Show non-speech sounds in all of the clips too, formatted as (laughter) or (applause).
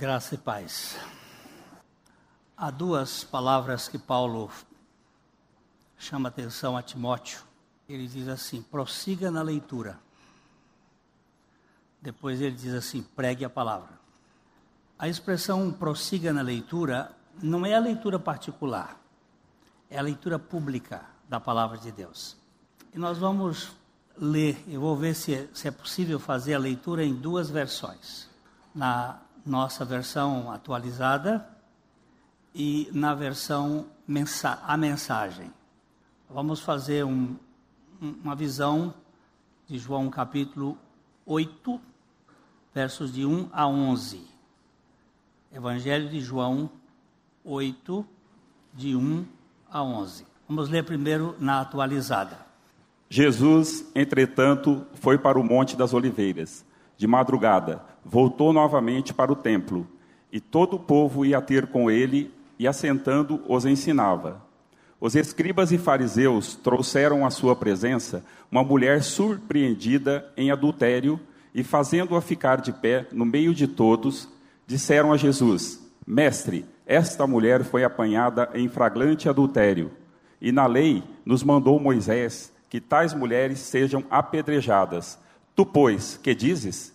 Graça e paz. Há duas palavras que Paulo chama atenção a Timóteo. Ele diz assim: prossiga na leitura. Depois ele diz assim: pregue a palavra. A expressão prossiga na leitura não é a leitura particular, é a leitura pública da palavra de Deus. E nós vamos ler, eu vou ver se é, se é possível fazer a leitura em duas versões. Na nossa versão atualizada e na versão mensa a mensagem. Vamos fazer um, uma visão de João capítulo 8, versos de 1 a 11. Evangelho de João 8, de 1 a 11. Vamos ler primeiro na atualizada. Jesus, entretanto, foi para o Monte das Oliveiras. De madrugada, voltou novamente para o templo, e todo o povo ia ter com ele, e assentando os ensinava. Os escribas e fariseus trouxeram à sua presença uma mulher surpreendida em adultério, e fazendo-a ficar de pé no meio de todos, disseram a Jesus: Mestre, esta mulher foi apanhada em flagrante adultério, e na lei nos mandou Moisés que tais mulheres sejam apedrejadas. Tu, pois, que dizes?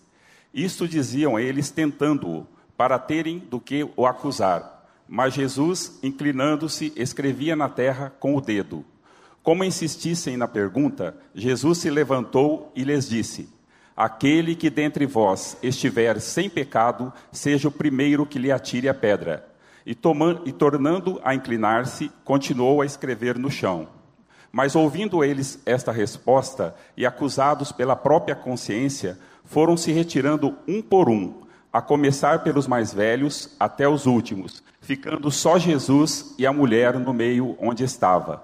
Isto diziam eles, tentando-o, para terem do que o acusar. Mas Jesus, inclinando-se, escrevia na terra com o dedo. Como insistissem na pergunta, Jesus se levantou e lhes disse: Aquele que dentre vós estiver sem pecado, seja o primeiro que lhe atire a pedra. E, tomando, e tornando a inclinar-se, continuou a escrever no chão. Mas ouvindo eles esta resposta e acusados pela própria consciência, foram se retirando um por um, a começar pelos mais velhos até os últimos, ficando só Jesus e a mulher no meio onde estava.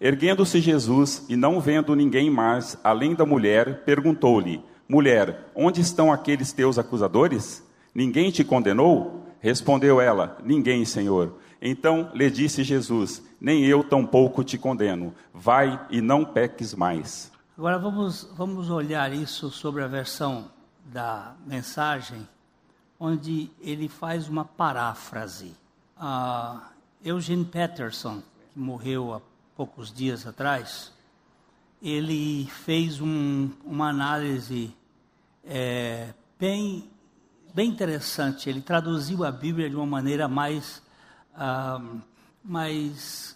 Erguendo-se Jesus e não vendo ninguém mais além da mulher, perguntou-lhe: Mulher, onde estão aqueles teus acusadores? Ninguém te condenou? Respondeu ela: Ninguém, Senhor. Então lhe disse Jesus: Nem eu tampouco te condeno. Vai e não peques mais. Agora vamos, vamos olhar isso sobre a versão da mensagem, onde ele faz uma paráfrase. Uh, Eugene Peterson, que morreu há poucos dias atrás, ele fez um, uma análise é, bem, bem interessante. Ele traduziu a Bíblia de uma maneira mais, uh, mais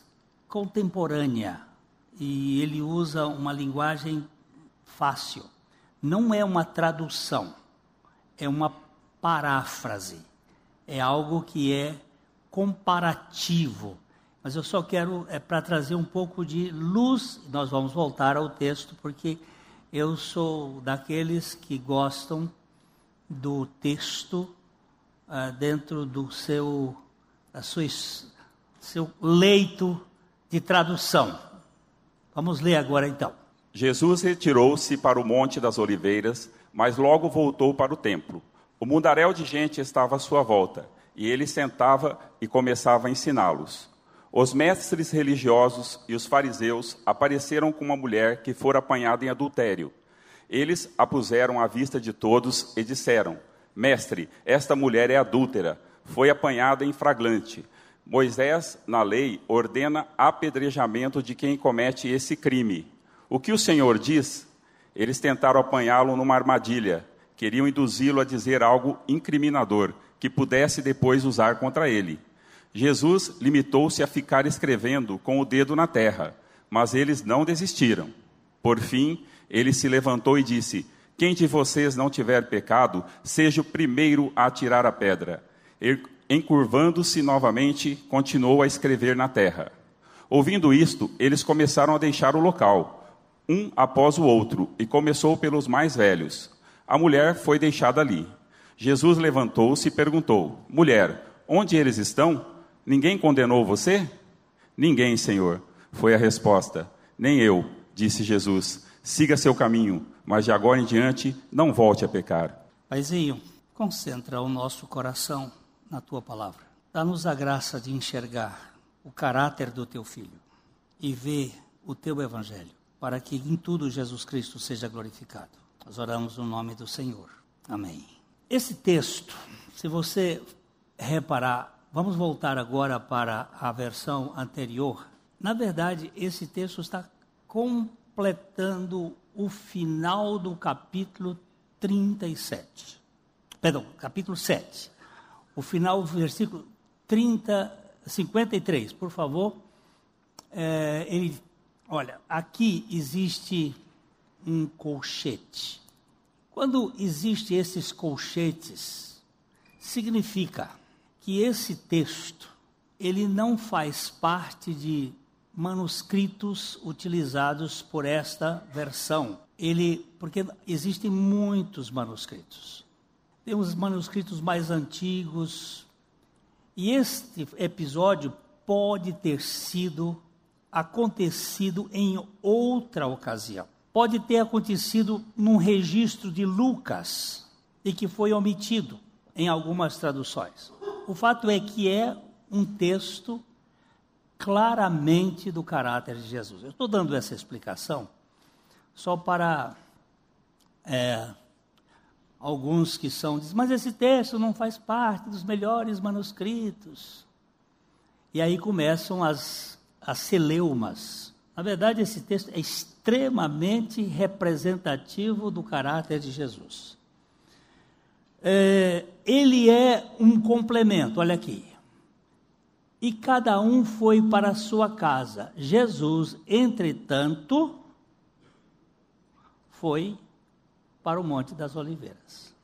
contemporânea e ele usa uma linguagem fácil. Não é uma tradução, é uma paráfrase. É algo que é comparativo. Mas eu só quero é para trazer um pouco de luz. Nós vamos voltar ao texto porque eu sou daqueles que gostam do texto uh, dentro do seu, da sua, seu leito de tradução. Vamos ler agora então. Jesus retirou-se para o Monte das Oliveiras, mas logo voltou para o templo. O mundaréu de gente estava à sua volta, e ele sentava e começava a ensiná-los. Os mestres religiosos e os fariseus apareceram com uma mulher que fora apanhada em adultério. Eles a puseram à vista de todos e disseram: Mestre, esta mulher é adúltera, foi apanhada em flagrante. Moisés, na lei, ordena apedrejamento de quem comete esse crime. O que o Senhor diz? Eles tentaram apanhá-lo numa armadilha, queriam induzi-lo a dizer algo incriminador, que pudesse depois usar contra ele. Jesus limitou-se a ficar escrevendo com o dedo na terra, mas eles não desistiram. Por fim, ele se levantou e disse: Quem de vocês não tiver pecado, seja o primeiro a atirar a pedra encurvando-se novamente, continuou a escrever na terra. Ouvindo isto, eles começaram a deixar o local, um após o outro, e começou pelos mais velhos. A mulher foi deixada ali. Jesus levantou-se e perguntou: Mulher, onde eles estão? Ninguém condenou você? Ninguém, Senhor, foi a resposta. Nem eu, disse Jesus. Siga seu caminho, mas de agora em diante não volte a pecar. Paizinho, concentra o nosso coração na tua palavra. Dá-nos a graça de enxergar o caráter do teu filho e ver o teu evangelho, para que em tudo Jesus Cristo seja glorificado. Nós oramos no nome do Senhor. Amém. Esse texto, se você reparar, vamos voltar agora para a versão anterior. Na verdade, esse texto está completando o final do capítulo 37. Perdão, capítulo 7. O final do versículo 30, 53, por favor. É, ele, olha, aqui existe um colchete. Quando existem esses colchetes, significa que esse texto ele não faz parte de manuscritos utilizados por esta versão. Ele, porque existem muitos manuscritos. Tem os manuscritos mais antigos. E este episódio pode ter sido acontecido em outra ocasião. Pode ter acontecido num registro de Lucas e que foi omitido em algumas traduções. O fato é que é um texto claramente do caráter de Jesus. Eu estou dando essa explicação só para é, alguns que são, dizem, mas esse texto não faz parte dos melhores manuscritos. E aí começam as, as celeumas. Na verdade, esse texto é extremamente representativo do caráter de Jesus. É, ele é um complemento, olha aqui e cada um foi para a sua casa. Jesus, entretanto, foi para o Monte das Oliveiras.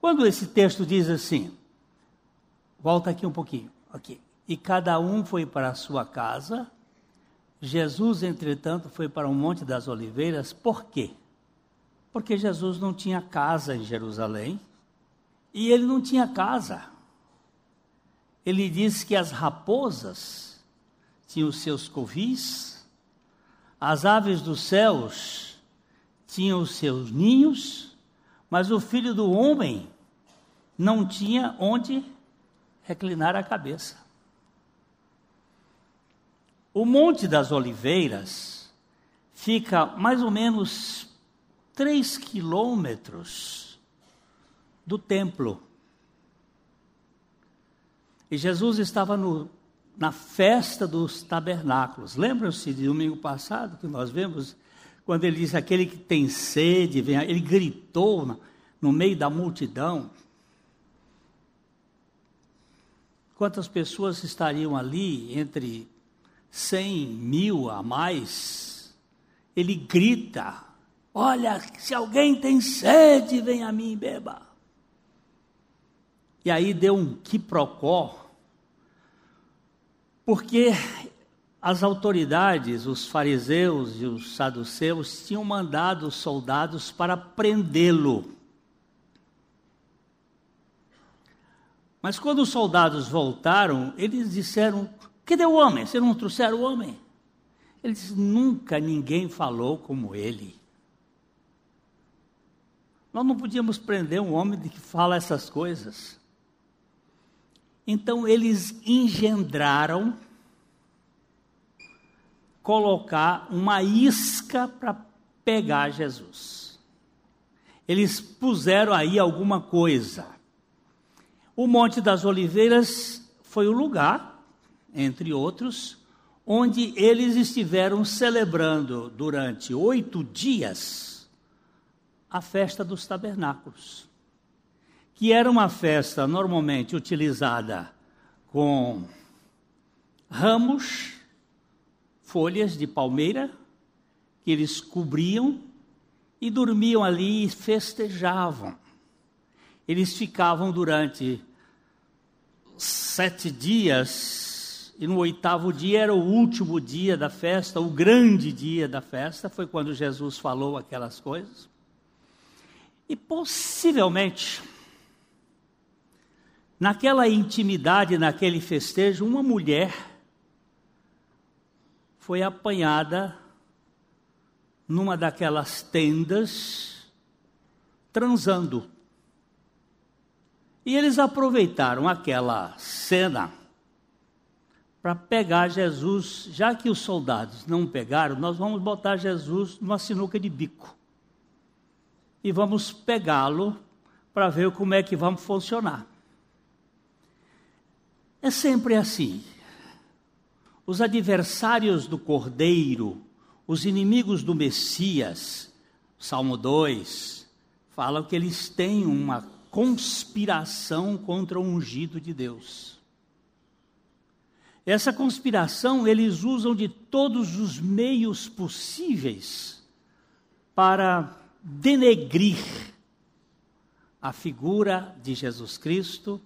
Quando esse texto diz assim, volta aqui um pouquinho, aqui. E cada um foi para a sua casa. Jesus, entretanto, foi para o Monte das Oliveiras. Por quê? Porque Jesus não tinha casa em Jerusalém e ele não tinha casa ele diz que as raposas tinham seus covis, as aves dos céus tinham os seus ninhos, mas o filho do homem não tinha onde reclinar a cabeça. O Monte das Oliveiras fica mais ou menos três quilômetros do templo. E Jesus estava no, na festa dos tabernáculos. Lembram-se de domingo passado que nós vemos quando ele disse: Aquele que tem sede, vem. Ele gritou no, meio da multidão. Quantas pessoas estariam ali? Entre cem mil a mais. Ele grita: Olha, se alguém tem sede, vem a mim e beba. E aí deu um quiprocó, porque as autoridades, os fariseus e os saduceus, tinham mandado soldados para prendê-lo. Mas quando os soldados voltaram, eles disseram: Cadê o homem? Vocês não trouxeram o homem? Ele disse: Nunca ninguém falou como ele. Nós não podíamos prender um homem que fala essas coisas. Então eles engendraram colocar uma isca para pegar Jesus. Eles puseram aí alguma coisa. O Monte das Oliveiras foi o lugar, entre outros, onde eles estiveram celebrando durante oito dias a festa dos tabernáculos que era uma festa normalmente utilizada com ramos, folhas de palmeira, que eles cobriam e dormiam ali e festejavam. Eles ficavam durante sete dias, e no oitavo dia era o último dia da festa, o grande dia da festa, foi quando Jesus falou aquelas coisas. E possivelmente, Naquela intimidade, naquele festejo, uma mulher foi apanhada numa daquelas tendas, transando. E eles aproveitaram aquela cena para pegar Jesus, já que os soldados não pegaram, nós vamos botar Jesus numa sinuca de bico. E vamos pegá-lo para ver como é que vamos funcionar. É sempre assim. Os adversários do Cordeiro, os inimigos do Messias, Salmo 2, falam que eles têm uma conspiração contra o ungido de Deus. Essa conspiração eles usam de todos os meios possíveis para denegrir a figura de Jesus Cristo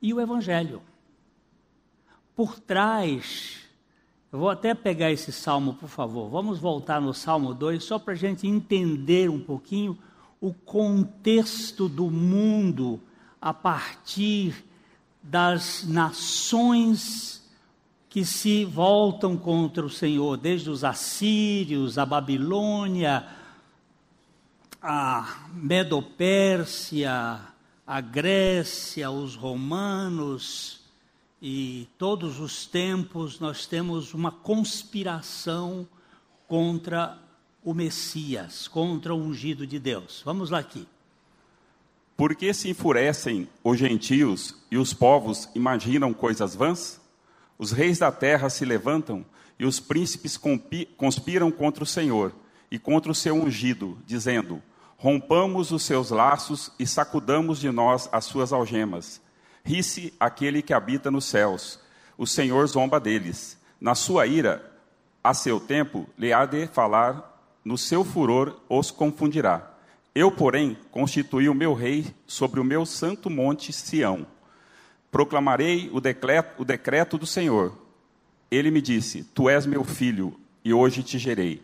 e o Evangelho. Por trás, eu vou até pegar esse salmo, por favor. Vamos voltar no Salmo 2, só para a gente entender um pouquinho o contexto do mundo a partir das nações que se voltam contra o Senhor, desde os assírios, a Babilônia, a Medopérsia, a Grécia, os romanos, e todos os tempos nós temos uma conspiração contra o Messias, contra o ungido de Deus. Vamos lá aqui. Por que se enfurecem os gentios e os povos imaginam coisas vãs? Os reis da terra se levantam e os príncipes conspiram contra o Senhor e contra o seu ungido, dizendo: Rompamos os seus laços e sacudamos de nós as suas algemas. Ri-se aquele que habita nos céus. O Senhor zomba deles. Na sua ira, a seu tempo, lhe há de falar, no seu furor os confundirá. Eu, porém, constituí o meu rei sobre o meu santo monte Sião proclamarei o decreto, o decreto do Senhor. Ele me disse: Tu és meu filho, e hoje te gerei.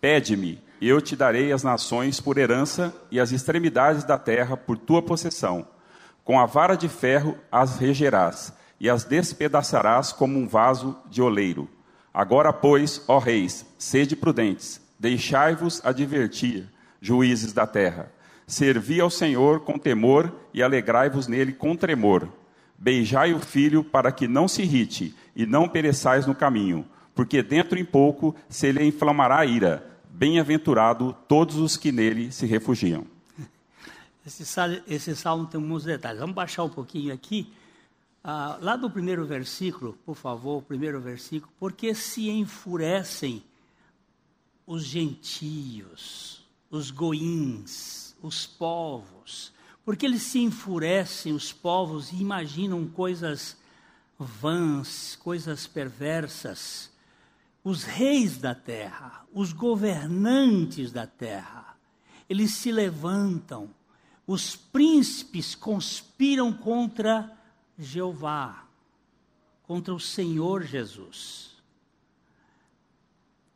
Pede-me, e eu te darei as nações por herança e as extremidades da terra por tua possessão. Com a vara de ferro as regerás, e as despedaçarás como um vaso de oleiro. Agora, pois, ó reis, sede prudentes, deixai-vos advertir, juízes da terra. Servi ao Senhor com temor e alegrai-vos nele com tremor Beijai o filho para que não se irrite e não pereçais no caminho, porque dentro em pouco se lhe inflamará a ira. Bem-aventurado todos os que nele se refugiam. Esse, esse salmo tem muitos detalhes. Vamos baixar um pouquinho aqui. Ah, lá do primeiro versículo, por favor, primeiro versículo. Porque se enfurecem os gentios, os goins, os povos, porque eles se enfurecem, os povos, e imaginam coisas vãs, coisas perversas. Os reis da terra, os governantes da terra, eles se levantam, os príncipes conspiram contra Jeová, contra o Senhor Jesus,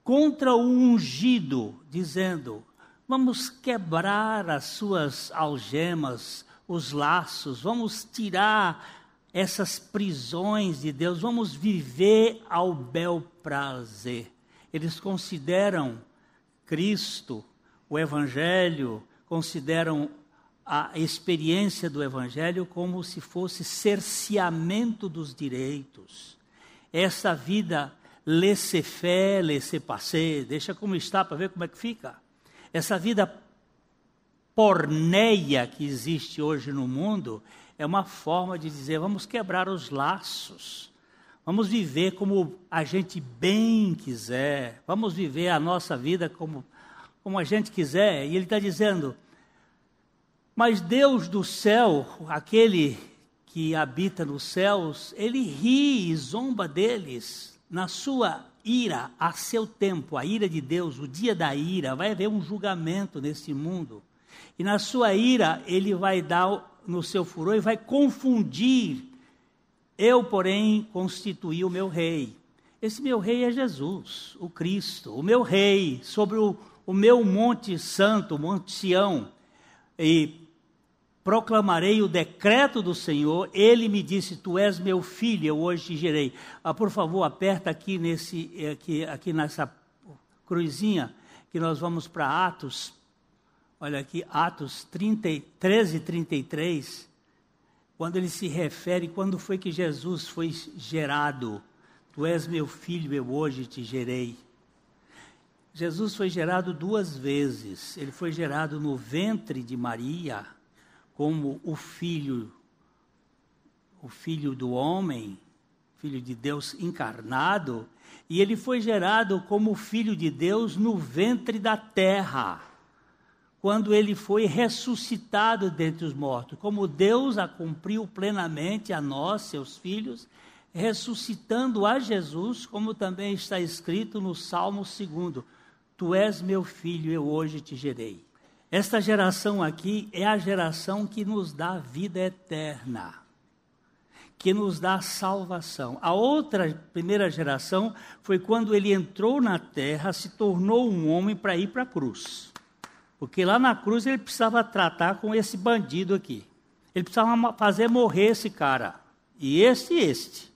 contra o ungido, dizendo: Vamos quebrar as suas algemas, os laços, vamos tirar essas prisões de Deus, vamos viver ao bel prazer. Eles consideram Cristo, o Evangelho, consideram a experiência do Evangelho como se fosse cerceamento dos direitos. Essa vida laissez-faire, laissez-passer, deixa como está para ver como é que fica. Essa vida porneia que existe hoje no mundo é uma forma de dizer: vamos quebrar os laços, vamos viver como a gente bem quiser, vamos viver a nossa vida como, como a gente quiser. E ele está dizendo: mas Deus do céu, aquele que habita nos céus, ele ri e zomba deles na sua ira a seu tempo, a ira de Deus, o dia da ira, vai haver um julgamento nesse mundo. E na sua ira, ele vai dar no seu furor e vai confundir. Eu, porém, constituí o meu rei. Esse meu rei é Jesus, o Cristo, o meu rei, sobre o, o meu monte santo, o Monte Sião. E proclamarei o decreto do Senhor. Ele me disse: Tu és meu filho, eu hoje te gerei. Ah, por favor, aperta aqui, nesse, aqui, aqui nessa cruzinha, que nós vamos para Atos. Olha aqui, Atos 30, 13, 33. Quando ele se refere, quando foi que Jesus foi gerado? Tu és meu filho, eu hoje te gerei. Jesus foi gerado duas vezes. Ele foi gerado no ventre de Maria como o filho, o filho do homem, Filho de Deus encarnado, e ele foi gerado como Filho de Deus no ventre da terra, quando ele foi ressuscitado dentre os mortos. Como Deus a cumpriu plenamente a nós, seus filhos, ressuscitando a Jesus, como também está escrito no Salmo 2: Tu és meu filho, eu hoje te gerei. Esta geração aqui é a geração que nos dá vida eterna que nos dá salvação. A outra primeira geração foi quando ele entrou na terra, se tornou um homem para ir para a cruz. Porque lá na cruz ele precisava tratar com esse bandido aqui. Ele precisava fazer morrer esse cara. E este este.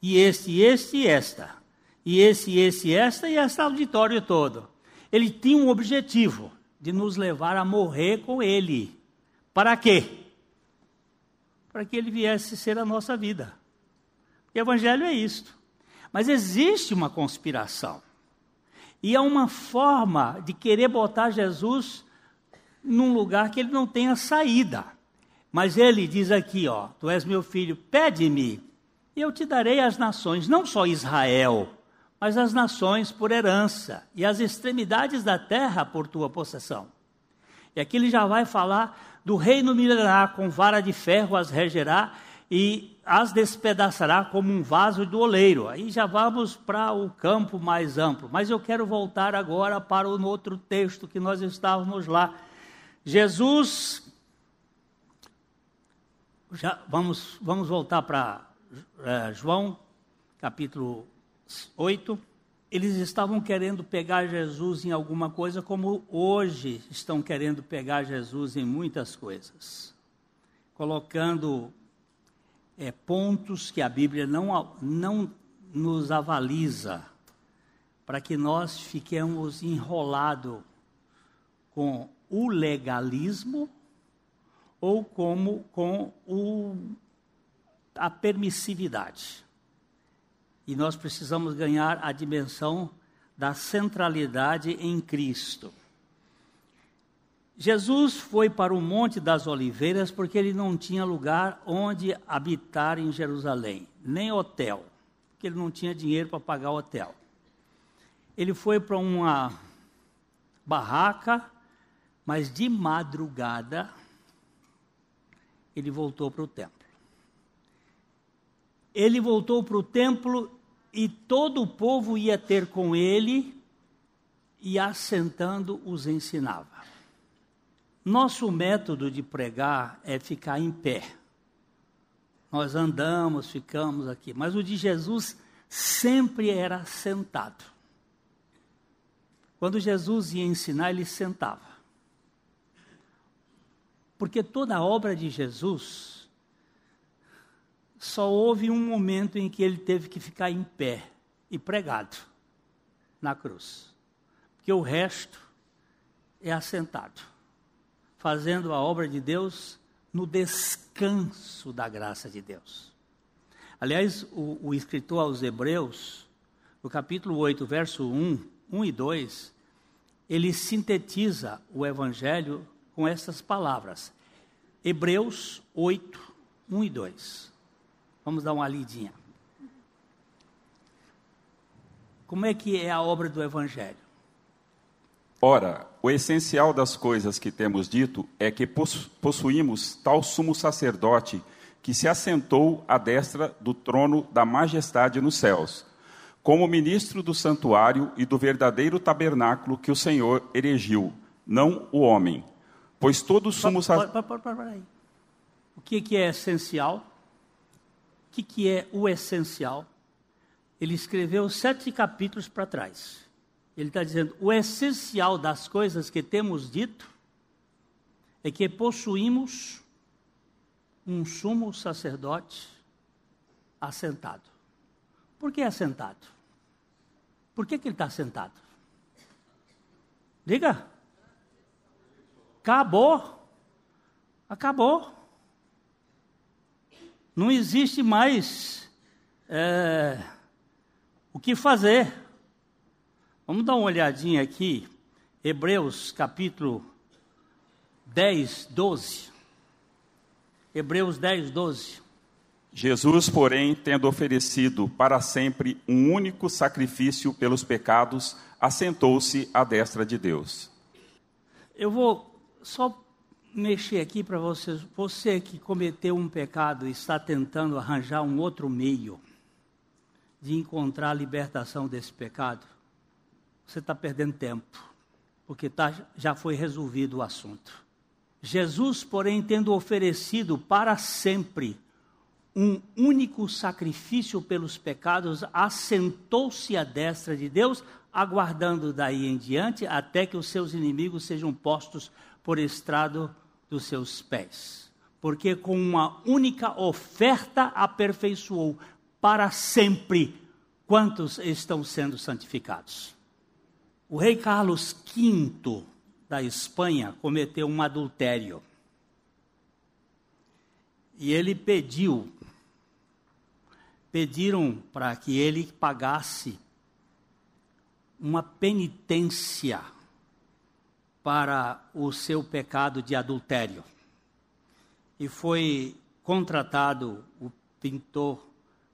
E este, este e esta. E esse, esse, esta e esse auditório todo. Ele tinha um objetivo de nos levar a morrer com ele. Para quê? para que ele viesse ser a nossa vida. O evangelho é isto. Mas existe uma conspiração. E é uma forma de querer botar Jesus num lugar que ele não tenha saída. Mas ele diz aqui, ó, tu és meu filho, pede-me, e eu te darei as nações, não só Israel, mas as nações por herança, e as extremidades da terra por tua possessão. E aqui ele já vai falar do reino milenar, com vara de ferro as regerá e as despedaçará como um vaso do oleiro. Aí já vamos para o campo mais amplo. Mas eu quero voltar agora para o outro texto que nós estávamos lá. Jesus. Já, vamos, vamos voltar para é, João, capítulo 8 eles estavam querendo pegar Jesus em alguma coisa, como hoje estão querendo pegar Jesus em muitas coisas, colocando é, pontos que a Bíblia não, não nos avaliza, para que nós fiquemos enrolados com o legalismo ou como com o, a permissividade. E nós precisamos ganhar a dimensão da centralidade em Cristo. Jesus foi para o Monte das Oliveiras porque ele não tinha lugar onde habitar em Jerusalém, nem hotel, porque ele não tinha dinheiro para pagar o hotel. Ele foi para uma barraca, mas de madrugada ele voltou para o templo. Ele voltou para o templo e todo o povo ia ter com ele e assentando os ensinava. Nosso método de pregar é ficar em pé. Nós andamos, ficamos aqui, mas o de Jesus sempre era sentado. Quando Jesus ia ensinar, ele sentava. Porque toda a obra de Jesus só houve um momento em que ele teve que ficar em pé e pregado na cruz. Porque o resto é assentado, fazendo a obra de Deus no descanso da graça de Deus. Aliás, o, o escritor aos Hebreus, no capítulo 8, verso 1, 1 e 2, ele sintetiza o Evangelho com essas palavras. Hebreus 8, 1 e 2. Vamos dar uma lidinha. Como é que é a obra do Evangelho? Ora, o essencial das coisas que temos dito é que possuímos tal sumo sacerdote que se assentou à destra do trono da majestade nos céus, como ministro do santuário e do verdadeiro tabernáculo que o Senhor erigiu, não o homem. Pois todo sumo sacerdote. O que é essencial? Que, que é o essencial? Ele escreveu sete capítulos para trás. Ele está dizendo: o essencial das coisas que temos dito é que possuímos um sumo sacerdote assentado. Por que assentado? Por que, que ele está sentado? Diga. Acabou. Acabou não existe mais é, o que fazer. Vamos dar uma olhadinha aqui, Hebreus capítulo 10, 12. Hebreus 10, 12. Jesus, porém, tendo oferecido para sempre um único sacrifício pelos pecados, assentou-se à destra de Deus. Eu vou só mexer aqui para vocês. Você que cometeu um pecado e está tentando arranjar um outro meio de encontrar a libertação desse pecado, você está perdendo tempo, porque tá, já foi resolvido o assunto. Jesus, porém, tendo oferecido para sempre um único sacrifício pelos pecados, assentou-se à destra de Deus, aguardando daí em diante até que os seus inimigos sejam postos por estrado dos seus pés. Porque com uma única oferta aperfeiçoou para sempre quantos estão sendo santificados. O rei Carlos V da Espanha cometeu um adultério. E ele pediu pediram para que ele pagasse uma penitência para o seu pecado de adultério. E foi contratado o pintor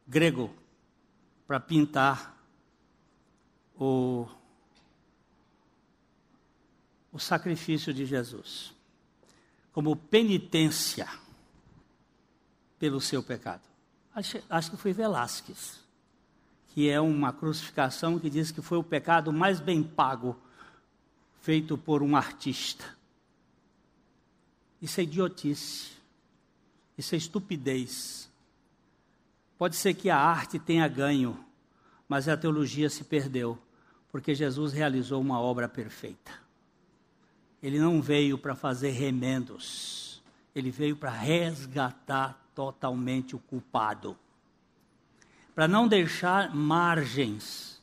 grego para pintar o, o sacrifício de Jesus como penitência pelo seu pecado acho, acho que foi Velásquez, que é uma crucificação que diz que foi o pecado mais bem pago feito por um artista. Isso é idiotice. Isso é estupidez. Pode ser que a arte tenha ganho, mas a teologia se perdeu, porque Jesus realizou uma obra perfeita. Ele não veio para fazer remendos, ele veio para resgatar totalmente o culpado. Para não deixar margens.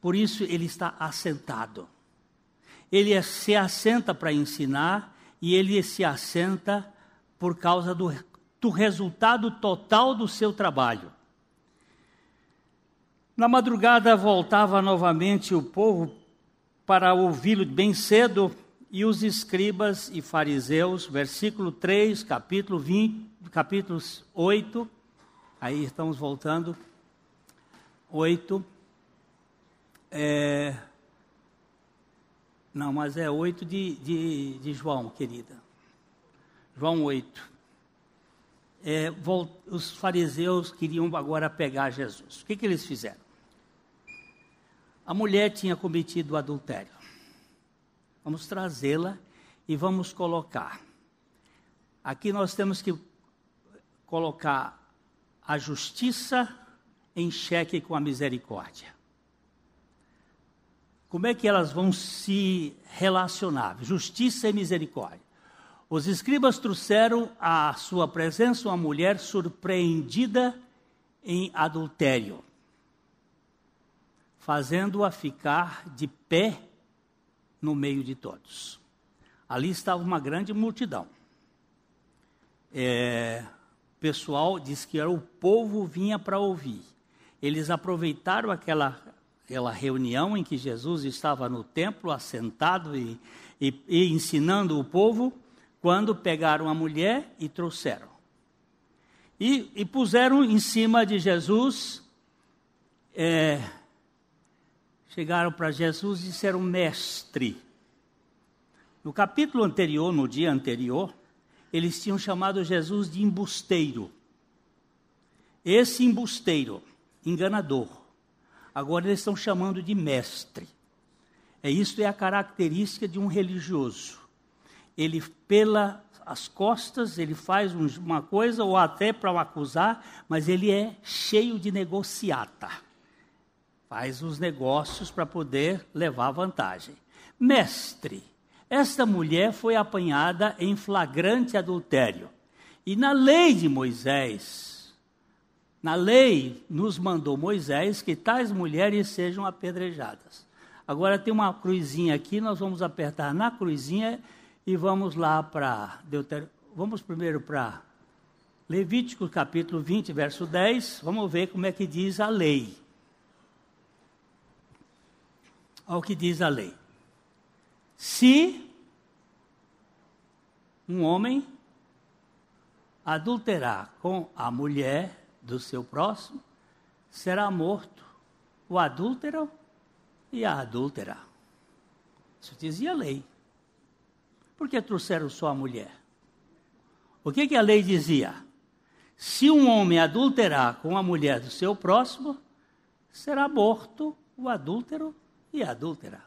Por isso ele está assentado. Ele é, se assenta para ensinar e ele se assenta por causa do, do resultado total do seu trabalho. Na madrugada voltava novamente o povo para ouvi-lo bem cedo, e os escribas e fariseus, versículo 3, capítulo 20, capítulos 8, aí estamos voltando, 8, é, não, mas é 8 de, de, de João, querida, João 8, é, os fariseus queriam agora pegar Jesus, o que, que eles fizeram? A mulher tinha cometido adultério, Vamos trazê-la e vamos colocar. Aqui nós temos que colocar a justiça em xeque com a misericórdia. Como é que elas vão se relacionar? Justiça e misericórdia. Os escribas trouxeram à sua presença uma mulher surpreendida em adultério, fazendo-a ficar de pé no meio de todos. Ali estava uma grande multidão. É, o pessoal diz que era o povo vinha para ouvir. Eles aproveitaram aquela, aquela reunião em que Jesus estava no templo, assentado e, e, e ensinando o povo, quando pegaram a mulher e trouxeram. E, e puseram em cima de Jesus. É, chegaram para Jesus e disseram: Mestre. No capítulo anterior, no dia anterior, eles tinham chamado Jesus de embusteiro. Esse embusteiro, enganador, agora eles estão chamando de mestre. É isso é a característica de um religioso. Ele pela as costas, ele faz uma coisa ou até para acusar, mas ele é cheio de negociata faz os negócios para poder levar vantagem. Mestre, esta mulher foi apanhada em flagrante adultério. E na lei de Moisés, na lei nos mandou Moisés que tais mulheres sejam apedrejadas. Agora tem uma cruzinha aqui, nós vamos apertar na cruzinha e vamos lá para Deuteronômio. Vamos primeiro para Levítico capítulo 20, verso 10. Vamos ver como é que diz a lei ao que diz a lei. Se um homem adulterar com a mulher do seu próximo, será morto o adúltero e a adúltera. Isso dizia a lei. Por que trouxeram só a mulher? O que, que a lei dizia? Se um homem adulterar com a mulher do seu próximo, será morto o adúltero e a adúltera.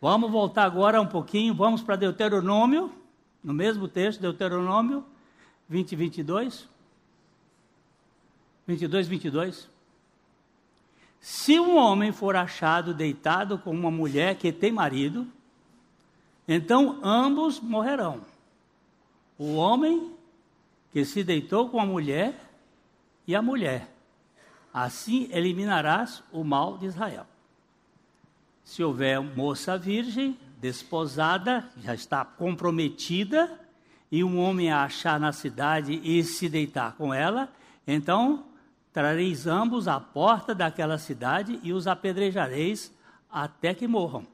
Vamos voltar agora um pouquinho, vamos para Deuteronômio, no mesmo texto, Deuteronômio 20 e 22. 22, 22. Se um homem for achado deitado com uma mulher que tem marido, então ambos morrerão. O homem que se deitou com a mulher e a mulher. Assim eliminarás o mal de Israel. Se houver moça virgem, desposada, já está comprometida, e um homem a achar na cidade e se deitar com ela, então trareis ambos à porta daquela cidade e os apedrejareis até que morram.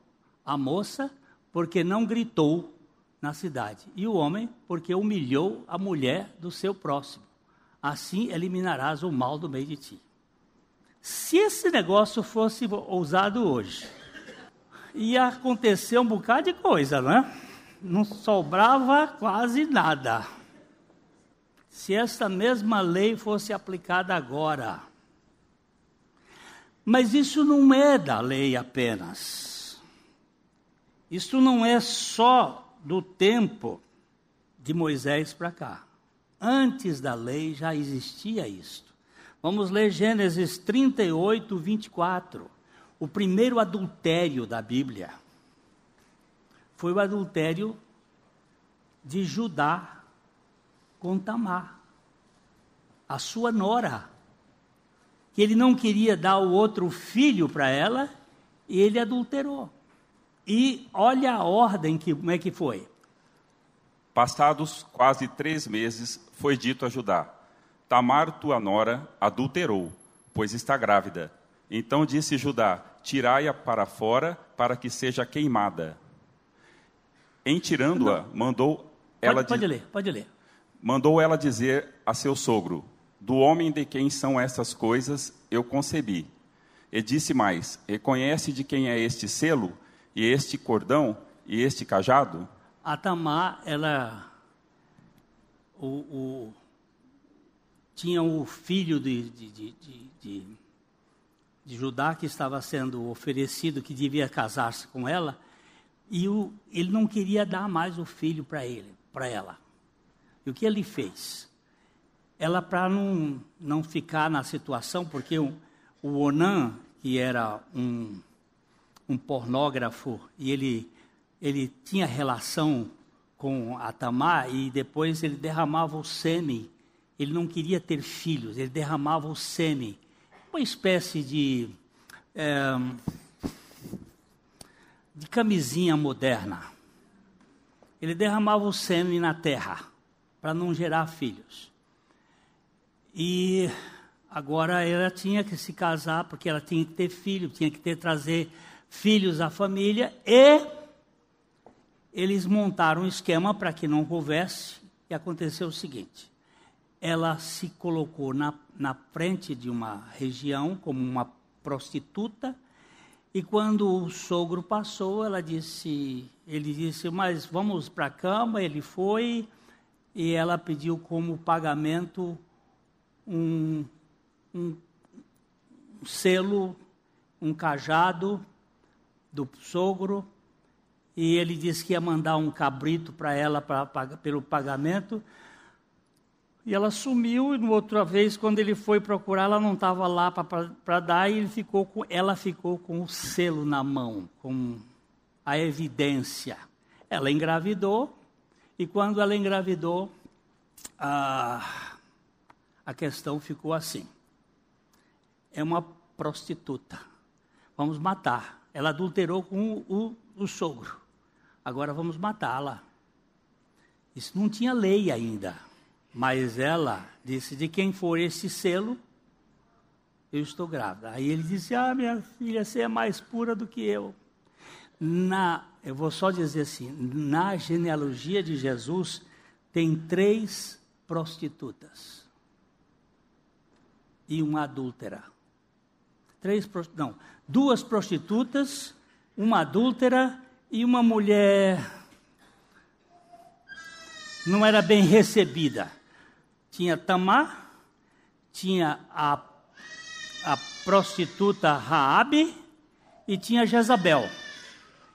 A moça, porque não gritou na cidade, e o homem, porque humilhou a mulher do seu próximo. Assim eliminarás o mal do meio de ti. Se esse negócio fosse usado hoje, ia acontecer um bocado de coisa, né? Não sobrava quase nada se essa mesma lei fosse aplicada agora. Mas isso não é da lei apenas. Isso não é só do tempo de Moisés para cá. Antes da lei já existia isto. Vamos ler Gênesis 38, 24. O primeiro adultério da Bíblia foi o adultério de Judá com Tamar, a sua nora, que ele não queria dar o outro filho para ela, e ele adulterou. E olha a ordem que como é que foi. Passados quase três meses, foi dito a Judá: Tamar, tua nora, adulterou, pois está grávida. Então disse Judá: Tirai-a para fora, para que seja queimada. Em tirando-a, mandou ela. Pode, pode ler, pode ler mandou ela dizer a seu sogro: Do homem de quem são essas coisas eu concebi. E disse mais: Reconhece de quem é este selo, e este cordão, e este cajado? A Tamar, ela. O, o, tinha o filho de, de, de, de, de Judá que estava sendo oferecido, que devia casar-se com ela, e o, ele não queria dar mais o filho para ele, para ela. E o que ele fez? Ela, para não, não ficar na situação, porque o, o Onan, que era um, um pornógrafo, e ele, ele tinha relação com a Tamar, e depois ele derramava o sêmen. Ele não queria ter filhos, ele derramava o sêmen. Uma espécie de. É, de camisinha moderna. Ele derramava o sêmen na terra para não gerar filhos. E agora ela tinha que se casar porque ela tinha que ter filho, tinha que ter trazer filhos à família e eles montaram um esquema para que não houvesse e aconteceu o seguinte: ela se colocou na, na frente de uma região como uma prostituta e quando o sogro passou, ela disse, ele disse, mas vamos para a cama. Ele foi e ela pediu como pagamento um, um selo, um cajado do sogro, e ele disse que ia mandar um cabrito para ela pra, pra, pelo pagamento. E ela sumiu, e no outra vez, quando ele foi procurar, ela não estava lá para dar, e ele ficou com, ela ficou com o selo na mão, com a evidência. Ela engravidou, e quando ela engravidou, a, a questão ficou assim. É uma prostituta. Vamos matar. Ela adulterou com o, o, o sogro. Agora vamos matá-la. Isso não tinha lei ainda. Mas ela disse: de quem for esse selo, eu estou grávida. Aí ele disse: Ah, minha filha, você é mais pura do que eu. Na, eu vou só dizer assim, na genealogia de Jesus tem três prostitutas. e uma adúltera. Três, não, duas prostitutas, uma adúltera e uma mulher não era bem recebida. Tinha Tamar, tinha a, a prostituta Raabe e tinha Jezabel.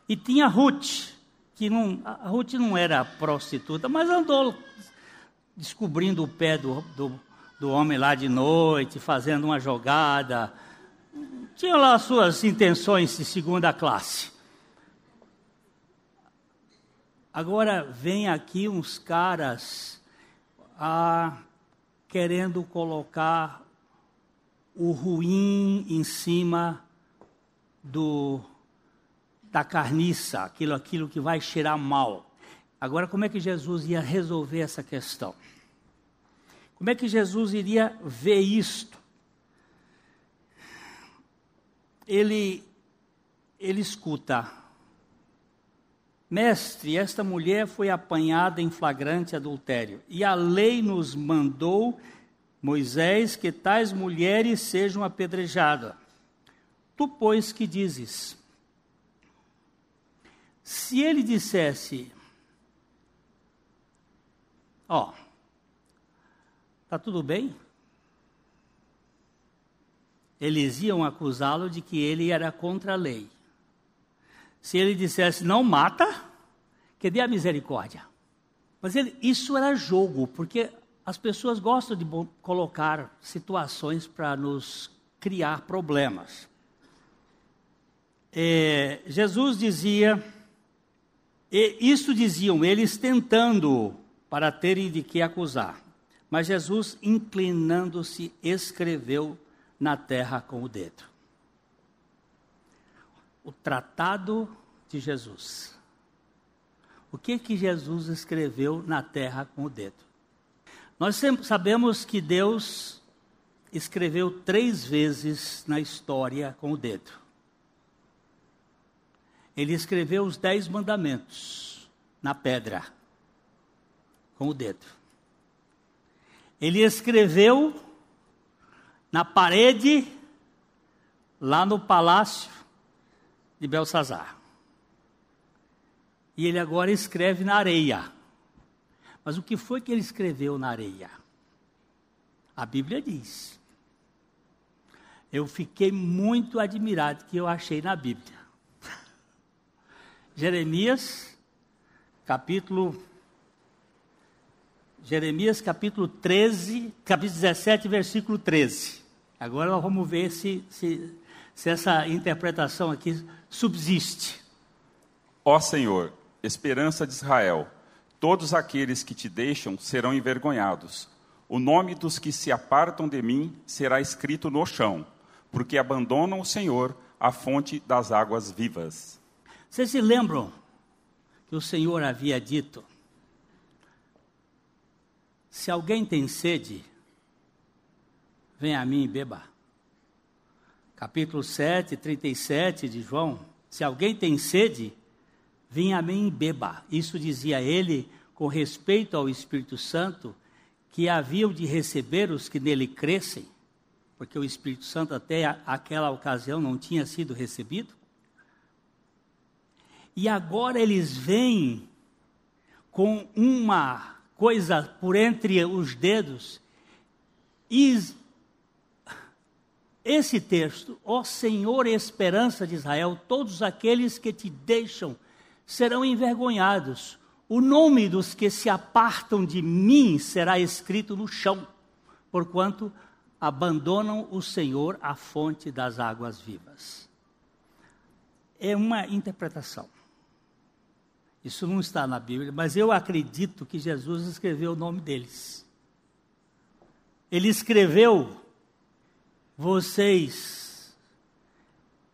E tinha Ruth, que não, a Ruth não era prostituta, mas andou descobrindo o pé do, do, do homem lá de noite, fazendo uma jogada. Tinha lá as suas intenções de segunda classe. Agora vem aqui uns caras ah, querendo colocar o ruim em cima do da carniça, aquilo, aquilo que vai cheirar mal. Agora, como é que Jesus ia resolver essa questão? Como é que Jesus iria ver isto? Ele, ele escuta, mestre, esta mulher foi apanhada em flagrante adultério, e a lei nos mandou, Moisés, que tais mulheres sejam apedrejadas. Tu, pois, que dizes? Se ele dissesse, ó, Está tudo bem? Eles iam acusá-lo de que ele era contra a lei. Se ele dissesse não mata, que dê a misericórdia. Mas ele, isso era jogo, porque as pessoas gostam de colocar situações para nos criar problemas. É, Jesus dizia, e isso diziam eles tentando para terem de que acusar. Mas Jesus, inclinando-se, escreveu na terra com o dedo. O tratado de Jesus. O que que Jesus escreveu na terra com o dedo? Nós sabemos que Deus escreveu três vezes na história com o dedo. Ele escreveu os dez mandamentos na pedra com o dedo. Ele escreveu na parede, lá no palácio de Belsazar. E ele agora escreve na areia. Mas o que foi que ele escreveu na areia? A Bíblia diz. Eu fiquei muito admirado que eu achei na Bíblia. Jeremias, capítulo Jeremias capítulo 13, capítulo 17, versículo 13. Agora nós vamos ver se, se, se essa interpretação aqui subsiste. Ó Senhor, esperança de Israel, todos aqueles que te deixam serão envergonhados. O nome dos que se apartam de mim será escrito no chão, porque abandonam o Senhor, a fonte das águas vivas. Vocês se lembram que o Senhor havia dito se alguém tem sede, venha a mim e beba. Capítulo 7, 37 de João. Se alguém tem sede, venha a mim e beba. Isso dizia ele com respeito ao Espírito Santo, que haviam de receber os que nele crescem, porque o Espírito Santo até aquela ocasião não tinha sido recebido. E agora eles vêm com uma coisa por entre os dedos. E esse texto, ó Senhor esperança de Israel, todos aqueles que te deixam serão envergonhados. O nome dos que se apartam de mim será escrito no chão, porquanto abandonam o Senhor, a fonte das águas vivas. É uma interpretação. Isso não está na Bíblia, mas eu acredito que Jesus escreveu o nome deles. Ele escreveu: vocês,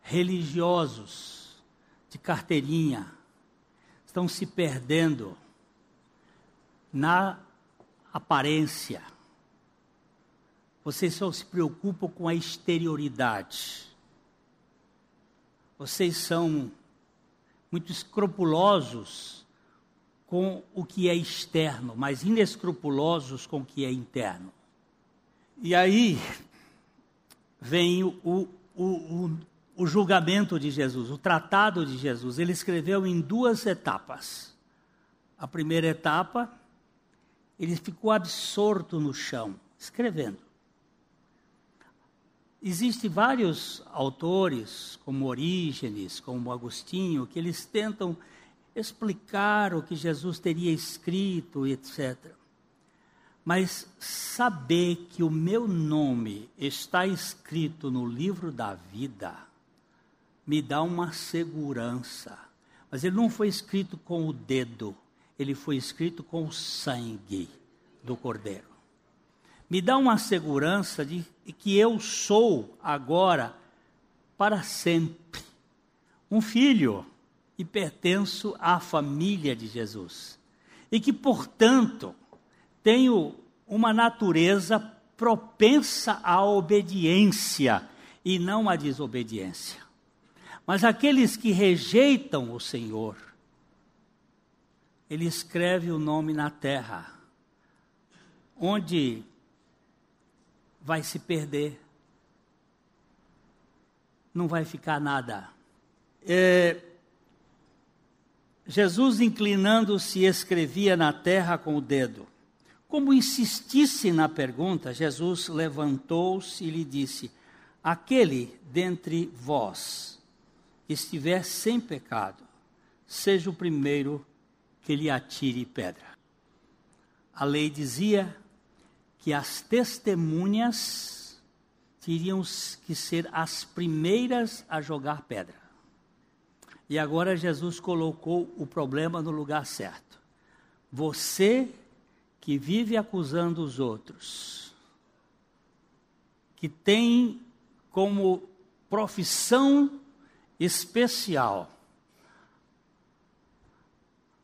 religiosos, de carteirinha, estão se perdendo na aparência. Vocês só se preocupam com a exterioridade. Vocês são muito escrupulosos com o que é externo, mas inescrupulosos com o que é interno. E aí, vem o, o, o, o julgamento de Jesus, o tratado de Jesus. Ele escreveu em duas etapas. A primeira etapa, ele ficou absorto no chão, escrevendo. Existem vários autores, como Orígenes, como Agostinho, que eles tentam explicar o que Jesus teria escrito, etc. Mas saber que o meu nome está escrito no livro da vida me dá uma segurança. Mas ele não foi escrito com o dedo, ele foi escrito com o sangue do Cordeiro me dá uma segurança de que eu sou agora, para sempre, um filho e pertenço à família de Jesus. E que, portanto, tenho uma natureza propensa à obediência e não à desobediência. Mas aqueles que rejeitam o Senhor, ele escreve o nome na terra, onde vai se perder. Não vai ficar nada. É, Jesus, inclinando-se, escrevia na terra com o dedo. Como insistisse na pergunta, Jesus levantou-se e lhe disse: Aquele dentre vós que estiver sem pecado, seja o primeiro que lhe atire pedra. A lei dizia que as testemunhas teriam que ser as primeiras a jogar pedra. E agora Jesus colocou o problema no lugar certo. Você que vive acusando os outros, que tem como profissão especial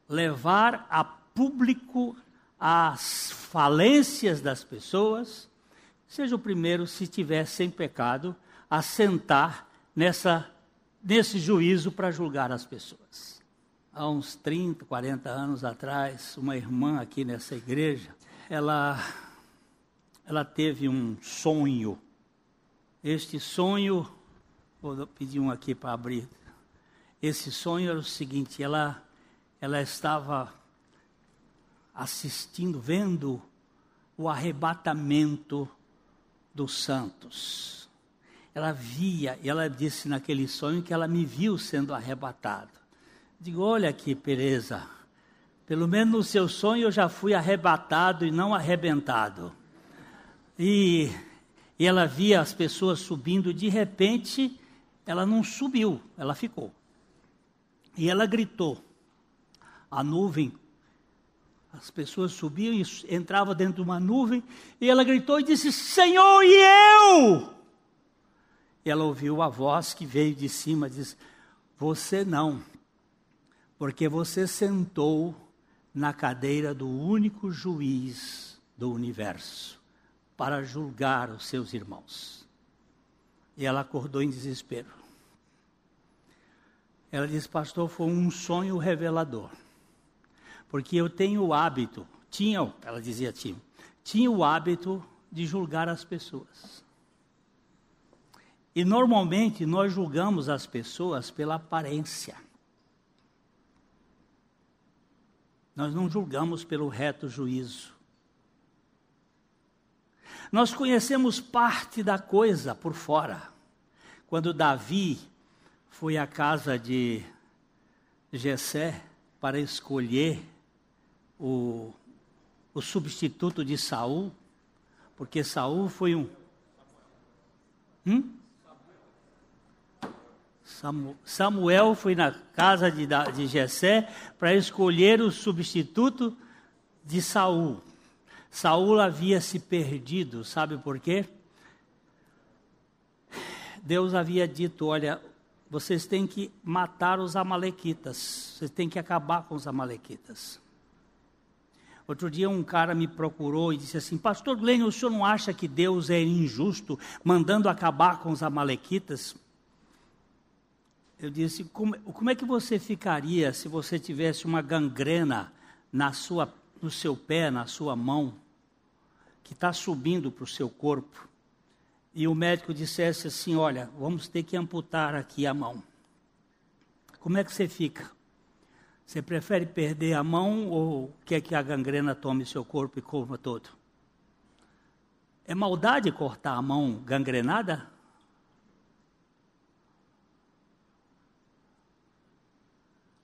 levar a público as falências das pessoas, seja o primeiro, se tiver sem pecado, a sentar nessa, nesse juízo para julgar as pessoas. Há uns 30, 40 anos atrás, uma irmã aqui nessa igreja, ela, ela teve um sonho. Este sonho, vou pedir um aqui para abrir. Esse sonho era o seguinte: ela, ela estava assistindo, vendo o arrebatamento dos santos. Ela via, e ela disse naquele sonho que ela me viu sendo arrebatado. Digo, olha aqui, Pereza, pelo menos no seu sonho eu já fui arrebatado e não arrebentado. E, e ela via as pessoas subindo, de repente ela não subiu, ela ficou. E ela gritou. A nuvem as pessoas subiam e entravam dentro de uma nuvem, e ela gritou e disse: Senhor, e eu? E ela ouviu a voz que veio de cima e disse: Você não, porque você sentou na cadeira do único juiz do universo para julgar os seus irmãos. E ela acordou em desespero. Ela disse: Pastor, foi um sonho revelador porque eu tenho o hábito, tinha, ela dizia tinha, tinha o hábito de julgar as pessoas. E normalmente nós julgamos as pessoas pela aparência. Nós não julgamos pelo reto juízo. Nós conhecemos parte da coisa por fora. Quando Davi foi à casa de Jessé para escolher o, o substituto de Saul, porque Saul foi um. Hum? Samuel foi na casa de, de Jessé para escolher o substituto de Saul. Saul havia se perdido, sabe por quê? Deus havia dito: olha, vocês têm que matar os amalequitas, vocês têm que acabar com os amalequitas. Outro dia um cara me procurou e disse assim: Pastor Glenn, o senhor não acha que Deus é injusto mandando acabar com os Amalequitas? Eu disse: como, como é que você ficaria se você tivesse uma gangrena na sua, no seu pé, na sua mão, que está subindo para o seu corpo? e o médico dissesse assim: Olha, vamos ter que amputar aqui a mão. Como é que você fica? Você prefere perder a mão ou quer que a gangrena tome seu corpo e coma todo? É maldade cortar a mão gangrenada?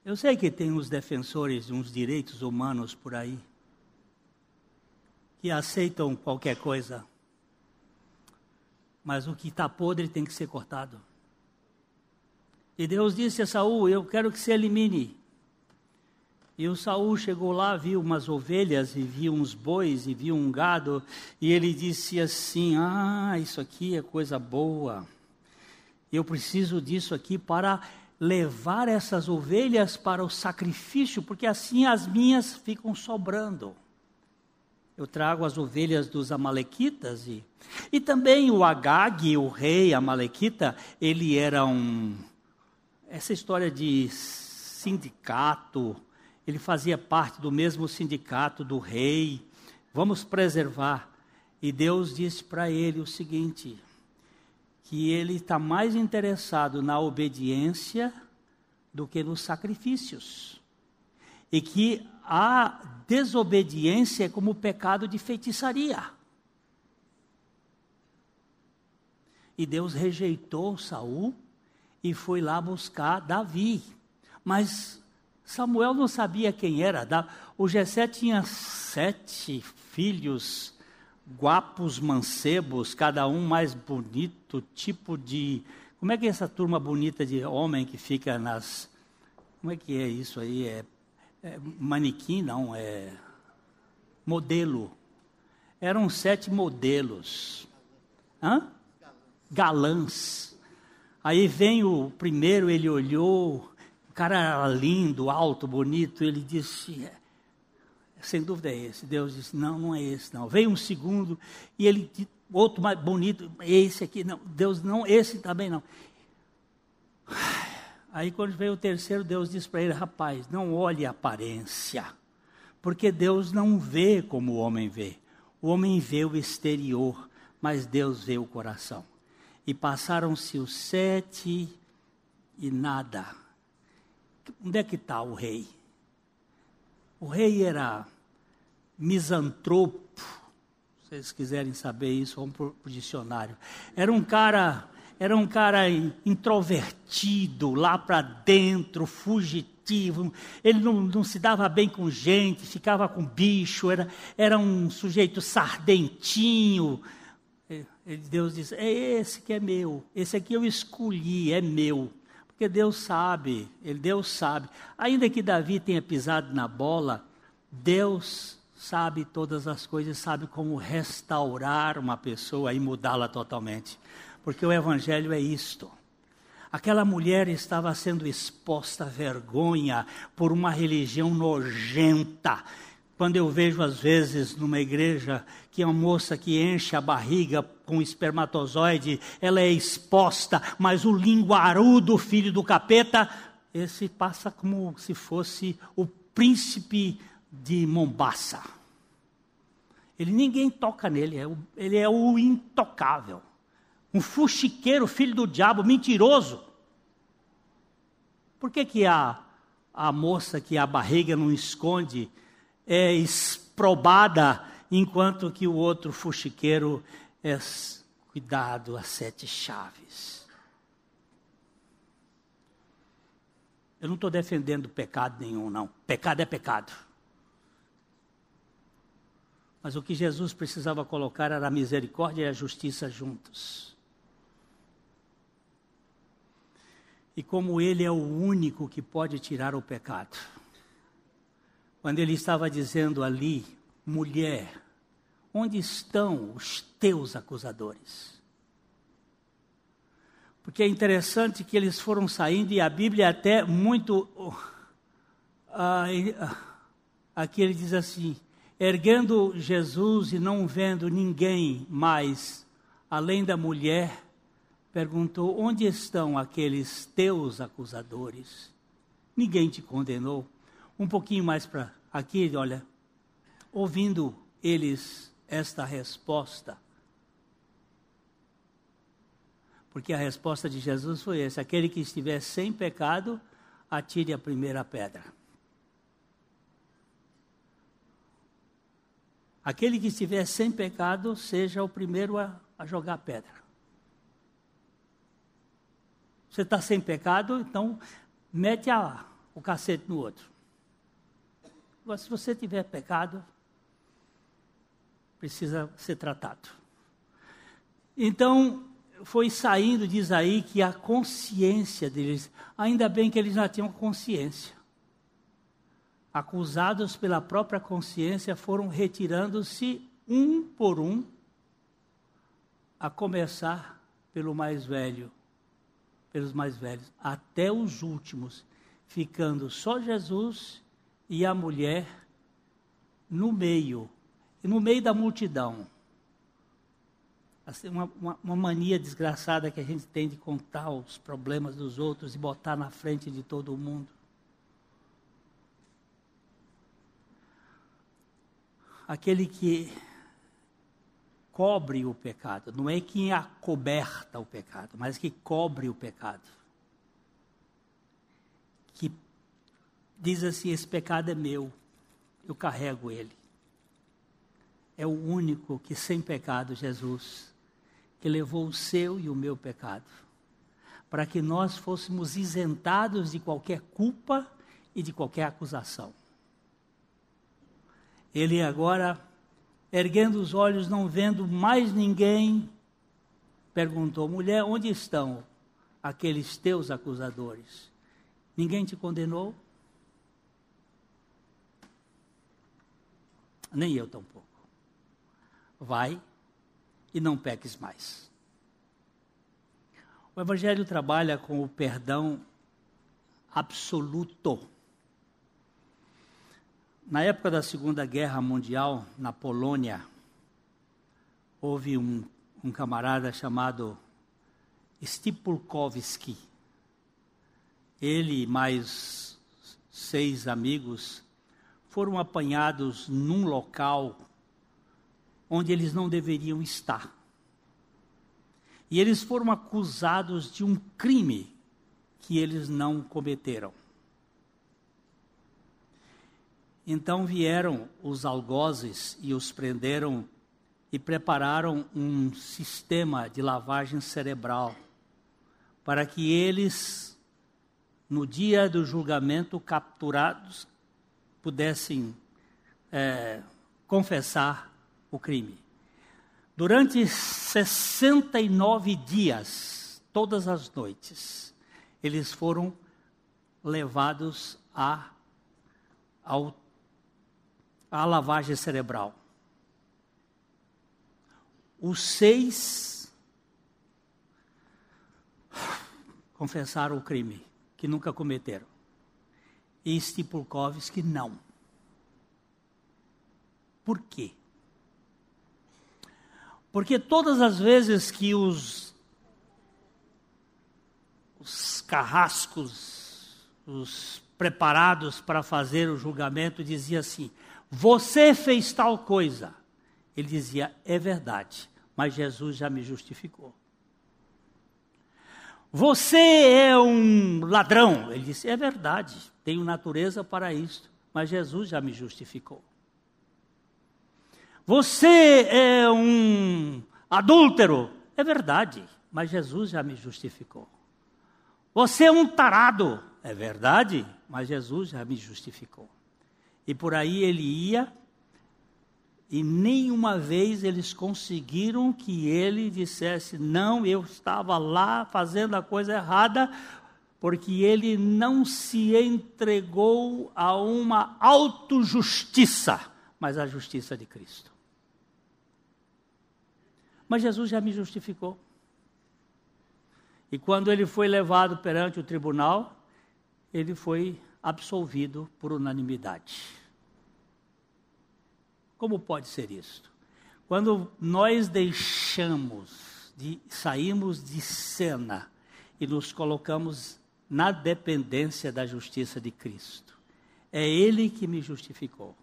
Eu sei que tem uns defensores de uns direitos humanos por aí que aceitam qualquer coisa, mas o que está podre tem que ser cortado. E Deus disse a Saul: Eu quero que se elimine. E o Saul chegou lá, viu umas ovelhas, e viu uns bois, e viu um gado, e ele disse assim: Ah, isso aqui é coisa boa. Eu preciso disso aqui para levar essas ovelhas para o sacrifício, porque assim as minhas ficam sobrando. Eu trago as ovelhas dos amalequitas e, e também o Agag, o rei amalequita, ele era um essa história de sindicato, ele fazia parte do mesmo sindicato do rei. Vamos preservar. E Deus disse para ele o seguinte: que ele está mais interessado na obediência do que nos sacrifícios. E que a desobediência é como o pecado de feitiçaria. E Deus rejeitou Saul e foi lá buscar Davi. Mas Samuel não sabia quem era. O Jessé tinha sete filhos guapos mancebos, cada um mais bonito, tipo de. Como é que é essa turma bonita de homem que fica nas. Como é que é isso aí? É, é manequim, não, é. Modelo. Eram sete modelos. Hã? Galãs. Aí vem o primeiro, ele olhou, cara era lindo, alto, bonito, ele disse: é, sem dúvida é esse. Deus disse: Não, não é esse, não. Veio um segundo e ele, outro mais bonito, esse aqui, não. Deus, não, esse também não. (sighs) Aí quando veio o terceiro, Deus disse para ele: Rapaz, não olhe a aparência, porque Deus não vê como o homem vê. O homem vê o exterior, mas Deus vê o coração. E passaram-se os sete e nada. Onde é que está o rei? O rei era misantropo. Se vocês quiserem saber isso, vamos para o dicionário. Era um cara, era um cara introvertido, lá para dentro, fugitivo. Ele não, não, se dava bem com gente, ficava com bicho, era, era um sujeito sardentinho. Deus disse: É esse que é meu, esse aqui eu escolhi, é meu. Porque Deus sabe, ele Deus sabe. Ainda que Davi tenha pisado na bola, Deus sabe todas as coisas, sabe como restaurar uma pessoa e mudá-la totalmente. Porque o Evangelho é isto. Aquela mulher estava sendo exposta à vergonha por uma religião nojenta. Quando eu vejo, às vezes, numa igreja, que é uma moça que enche a barriga com espermatozoide, ela é exposta, mas o linguarudo filho do capeta, esse passa como se fosse o príncipe de Mombasa. Ele ninguém toca nele, é ele é o intocável. Um fuxiqueiro, filho do diabo, mentiroso. Por que, que a, a moça que a barriga não esconde é exprobada, enquanto que o outro fuxiqueiro é cuidado a sete chaves? Eu não estou defendendo pecado nenhum, não. Pecado é pecado. Mas o que Jesus precisava colocar era a misericórdia e a justiça juntos. E como Ele é o único que pode tirar o pecado. Quando Ele estava dizendo ali, mulher, onde estão os teus acusadores? Porque é interessante que eles foram saindo e a Bíblia até muito. Uh, aqui ele diz assim: Erguendo Jesus e não vendo ninguém mais além da mulher, perguntou: Onde estão aqueles teus acusadores? Ninguém te condenou. Um pouquinho mais para aqui, olha, ouvindo eles esta resposta, Porque a resposta de Jesus foi essa: aquele que estiver sem pecado, atire a primeira pedra. Aquele que estiver sem pecado, seja o primeiro a, a jogar pedra. Você está sem pecado, então mete a, o cacete no outro. Agora, se você tiver pecado, precisa ser tratado. Então, foi saindo, diz aí, que a consciência deles, ainda bem que eles já tinham consciência. Acusados pela própria consciência, foram retirando-se um por um, a começar pelo mais velho, pelos mais velhos, até os últimos, ficando só Jesus e a mulher no meio, no meio da multidão. Assim, uma, uma, uma, mania desgraçada que a gente tem de contar os problemas dos outros e botar na frente de todo mundo. Aquele que cobre o pecado, não é que acoberta o pecado, mas que cobre o pecado. Que diz assim: esse pecado é meu, eu carrego ele. É o único que sem pecado, Jesus, que levou o seu e o meu pecado, para que nós fôssemos isentados de qualquer culpa e de qualquer acusação. Ele agora, erguendo os olhos, não vendo mais ninguém, perguntou: mulher, onde estão aqueles teus acusadores? Ninguém te condenou? Nem eu tampouco. Vai e não peques mais. O Evangelho trabalha com o perdão absoluto. Na época da Segunda Guerra Mundial, na Polônia, houve um, um camarada chamado Stipulkowski. Ele e mais seis amigos foram apanhados num local onde eles não deveriam estar. E eles foram acusados de um crime que eles não cometeram. Então vieram os algozes e os prenderam e prepararam um sistema de lavagem cerebral para que eles, no dia do julgamento, capturados, pudessem é, confessar o crime. Durante 69 dias, todas as noites, eles foram levados a, ao, à lavagem cerebral. Os seis confessaram o crime, que nunca cometeram. E Stipulkovski não. Por quê? Porque todas as vezes que os, os carrascos, os preparados para fazer o julgamento, diziam assim: Você fez tal coisa. Ele dizia: É verdade, mas Jesus já me justificou. Você é um ladrão. Ele disse: É verdade, tenho natureza para isso, mas Jesus já me justificou. Você é um adúltero. É verdade, mas Jesus já me justificou. Você é um tarado. É verdade, mas Jesus já me justificou. E por aí ele ia, e nenhuma vez eles conseguiram que ele dissesse: Não, eu estava lá fazendo a coisa errada, porque ele não se entregou a uma autojustiça, mas à justiça de Cristo. Mas Jesus já me justificou. E quando ele foi levado perante o tribunal, ele foi absolvido por unanimidade. Como pode ser isto? Quando nós deixamos de saímos de cena e nos colocamos na dependência da justiça de Cristo. É ele que me justificou.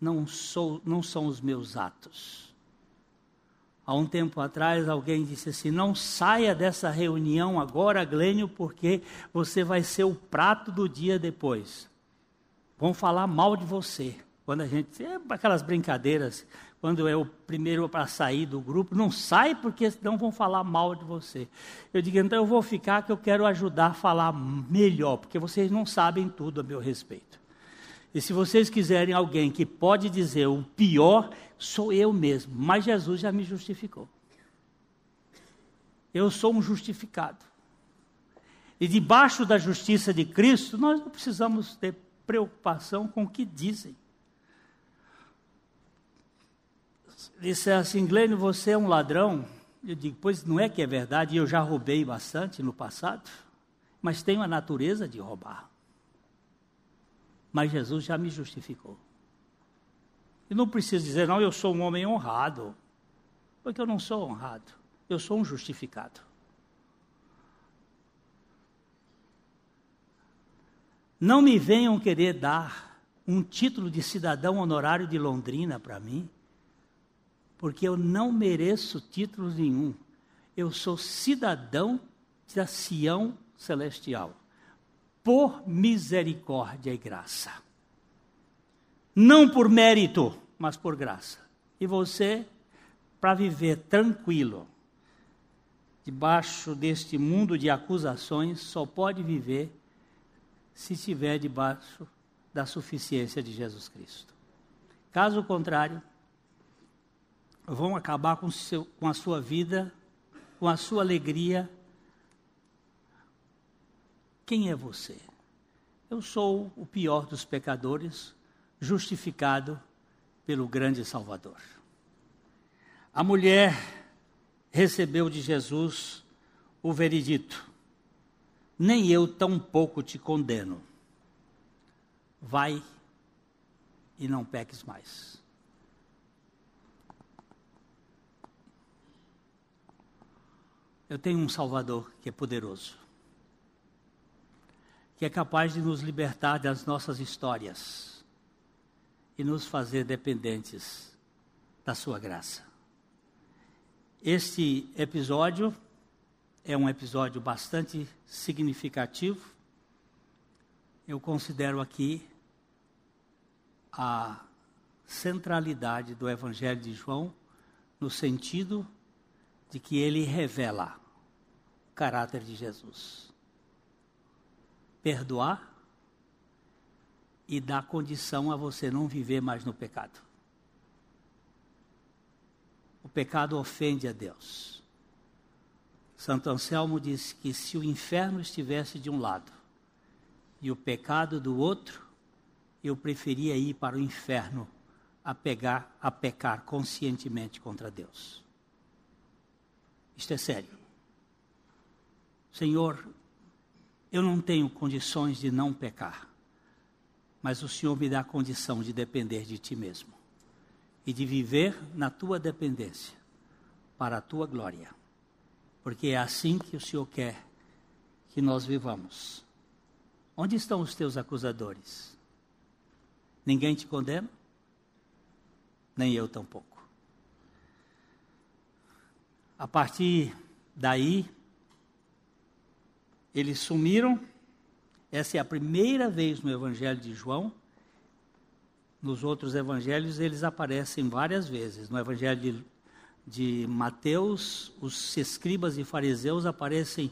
Não sou, não são os meus atos Há um tempo atrás, alguém disse assim: Não saia dessa reunião agora, Glênio, porque você vai ser o prato do dia depois. Vão falar mal de você. Quando a gente. É aquelas brincadeiras, quando é o primeiro para sair do grupo, não sai porque senão vão falar mal de você. Eu digo, então eu vou ficar que eu quero ajudar a falar melhor, porque vocês não sabem tudo a meu respeito. E se vocês quiserem alguém que pode dizer o pior, sou eu mesmo. Mas Jesus já me justificou. Eu sou um justificado. E debaixo da justiça de Cristo, nós não precisamos ter preocupação com o que dizem. Disse assim, Glênio, você é um ladrão. Eu digo, pois não é que é verdade, eu já roubei bastante no passado, mas tenho a natureza de roubar mas Jesus já me justificou. E não preciso dizer, não, eu sou um homem honrado, porque eu não sou honrado, eu sou um justificado. Não me venham querer dar um título de cidadão honorário de Londrina para mim, porque eu não mereço título nenhum. Eu sou cidadão da Sião celestial por misericórdia e graça. Não por mérito, mas por graça. E você, para viver tranquilo, debaixo deste mundo de acusações, só pode viver se estiver debaixo da suficiência de Jesus Cristo. Caso contrário, vão acabar com, seu, com a sua vida, com a sua alegria quem é você? Eu sou o pior dos pecadores, justificado pelo grande Salvador. A mulher recebeu de Jesus o veredito: Nem eu tampouco te condeno. Vai e não peques mais. Eu tenho um Salvador que é poderoso que é capaz de nos libertar das nossas histórias e nos fazer dependentes da Sua graça. Este episódio é um episódio bastante significativo. Eu considero aqui a centralidade do Evangelho de João no sentido de que ele revela caráter de Jesus perdoar e dar condição a você não viver mais no pecado. O pecado ofende a Deus. Santo Anselmo disse que se o inferno estivesse de um lado e o pecado do outro, eu preferia ir para o inferno a pegar, a pecar conscientemente contra Deus. Isto é sério. Senhor, eu não tenho condições de não pecar, mas o Senhor me dá a condição de depender de Ti mesmo e de viver na Tua dependência, para a Tua glória, porque é assim que o Senhor quer que nós vivamos. Onde estão os teus acusadores? Ninguém te condena? Nem eu tampouco. A partir daí, eles sumiram. Essa é a primeira vez no Evangelho de João. Nos outros evangelhos eles aparecem várias vezes. No Evangelho de, de Mateus, os escribas e fariseus aparecem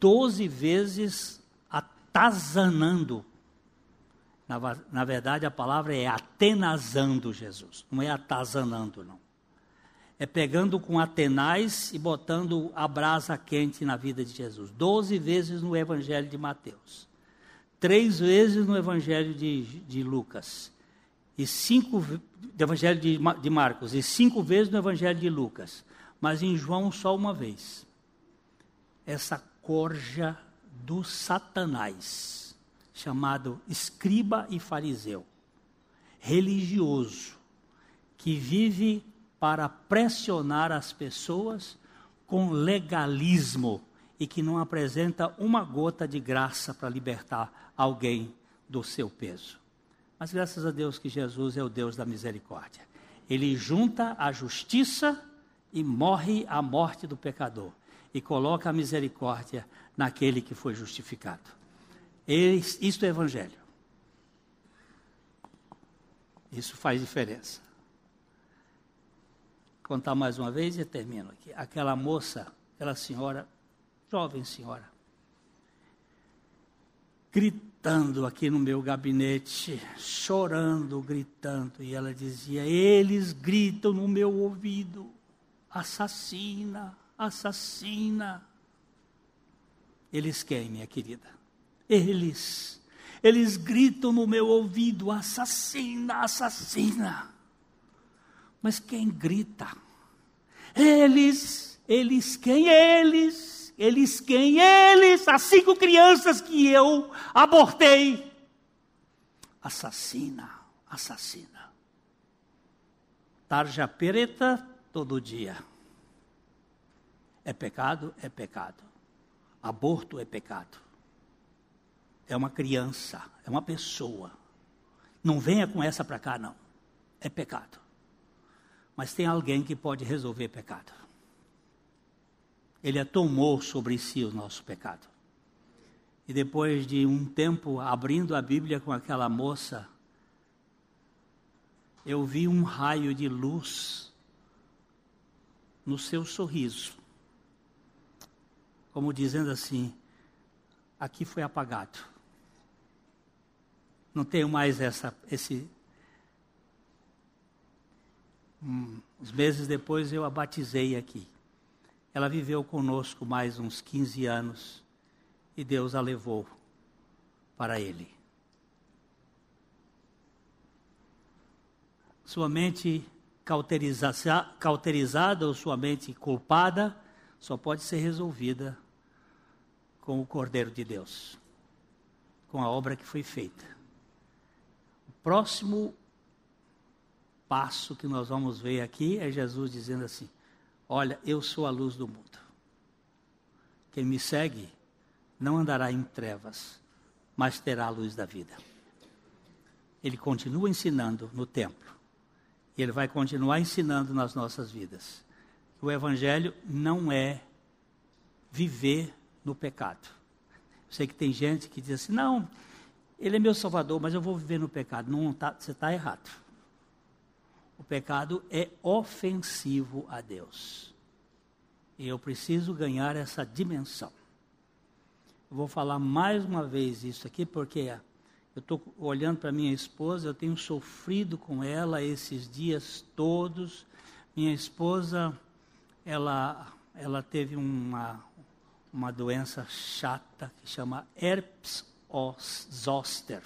doze vezes atazanando. Na, na verdade, a palavra é atenazando Jesus, não é atazanando, não é pegando com Atenais e botando a brasa quente na vida de Jesus. Doze vezes no Evangelho de Mateus, três vezes no Evangelho de, de Lucas, e cinco no Evangelho de, de Marcos, e cinco vezes no Evangelho de Lucas, mas em João só uma vez. Essa corja do Satanás, chamado escriba e fariseu, religioso, que vive para pressionar as pessoas com legalismo e que não apresenta uma gota de graça para libertar alguém do seu peso. Mas graças a Deus que Jesus é o Deus da misericórdia. Ele junta a justiça e morre a morte do pecador e coloca a misericórdia naquele que foi justificado. Isto é evangelho. Isso faz diferença. Contar mais uma vez e termino aqui. Aquela moça, aquela senhora, jovem senhora, gritando aqui no meu gabinete, chorando, gritando, e ela dizia: Eles gritam no meu ouvido, assassina, assassina. Eles quem, minha querida? Eles. Eles gritam no meu ouvido: assassina, assassina. Mas quem grita? Eles, eles quem? Eles, eles quem? Eles, as cinco crianças que eu abortei. Assassina, assassina. Tarja preta todo dia. É pecado? É pecado. Aborto é pecado. É uma criança, é uma pessoa. Não venha com essa para cá, não. É pecado. Mas tem alguém que pode resolver pecado. Ele tomou sobre si o nosso pecado. E depois de um tempo abrindo a Bíblia com aquela moça, eu vi um raio de luz no seu sorriso como dizendo assim: aqui foi apagado. Não tenho mais essa, esse. Uns meses depois eu a batizei aqui. Ela viveu conosco mais uns 15 anos e Deus a levou para Ele. Sua mente cauterizada ou sua mente culpada só pode ser resolvida com o Cordeiro de Deus, com a obra que foi feita. O próximo passo que nós vamos ver aqui é Jesus dizendo assim: Olha, eu sou a luz do mundo. Quem me segue não andará em trevas, mas terá a luz da vida. Ele continua ensinando no templo. E ele vai continuar ensinando nas nossas vidas o Evangelho não é viver no pecado. Eu sei que tem gente que diz assim: não, ele é meu salvador, mas eu vou viver no pecado. Não, tá, você está errado. O pecado é ofensivo a Deus. E eu preciso ganhar essa dimensão. Eu vou falar mais uma vez isso aqui, porque eu estou olhando para minha esposa, eu tenho sofrido com ela esses dias todos. Minha esposa ela, ela teve uma, uma doença chata que chama herpes zoster.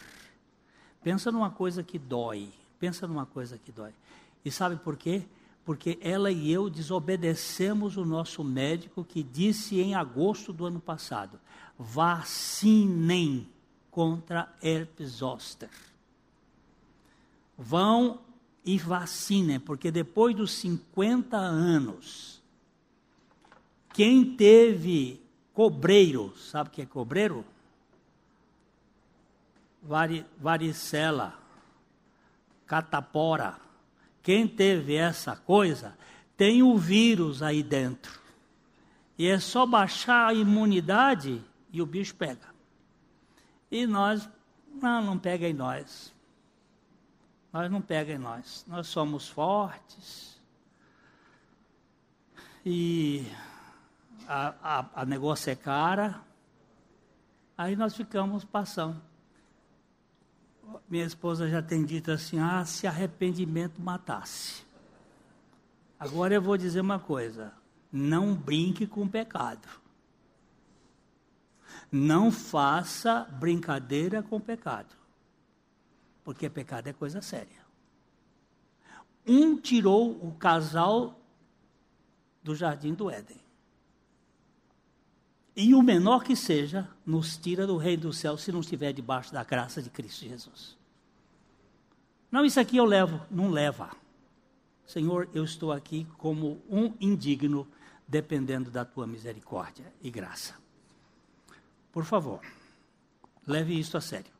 Pensa numa coisa que dói. Pensa numa coisa que dói. E sabe por quê? Porque ela e eu desobedecemos o nosso médico que disse em agosto do ano passado: vacinem contra herpes zoster. Vão e vacinem, porque depois dos 50 anos, quem teve cobreiro, sabe o que é cobreiro? Vari, varicela, catapora. Quem teve essa coisa, tem o vírus aí dentro. E é só baixar a imunidade e o bicho pega. E nós, não, não pega em nós. Nós não pega em nós. Nós somos fortes. E a, a, a negócio é cara. Aí nós ficamos passando. Minha esposa já tem dito assim: ah, se arrependimento matasse. Agora eu vou dizer uma coisa: não brinque com pecado. Não faça brincadeira com pecado. Porque pecado é coisa séria. Um tirou o casal do jardim do Éden e o menor que seja, nos tira do reino do céu se não estiver debaixo da graça de Cristo Jesus. Não, isso aqui eu levo, não leva. Senhor, eu estou aqui como um indigno, dependendo da tua misericórdia e graça. Por favor, leve isso a sério.